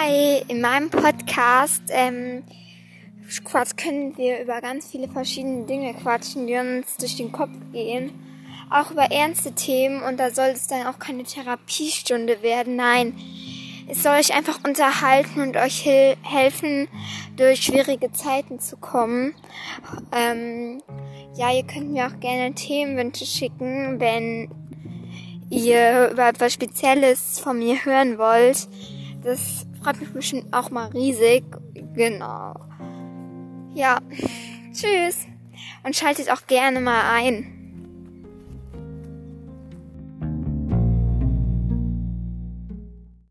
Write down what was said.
Hi, in meinem Podcast ähm, Quatsch, können wir über ganz viele verschiedene Dinge quatschen, die uns durch den Kopf gehen. Auch über ernste Themen und da soll es dann auch keine Therapiestunde werden. Nein, es soll euch einfach unterhalten und euch helfen, durch schwierige Zeiten zu kommen. Ähm, ja, ihr könnt mir auch gerne Themenwünsche schicken, wenn ihr über etwas Spezielles von mir hören wollt. Das freut mich bestimmt auch mal riesig. Genau. Ja. Tschüss. Und schaltet auch gerne mal ein.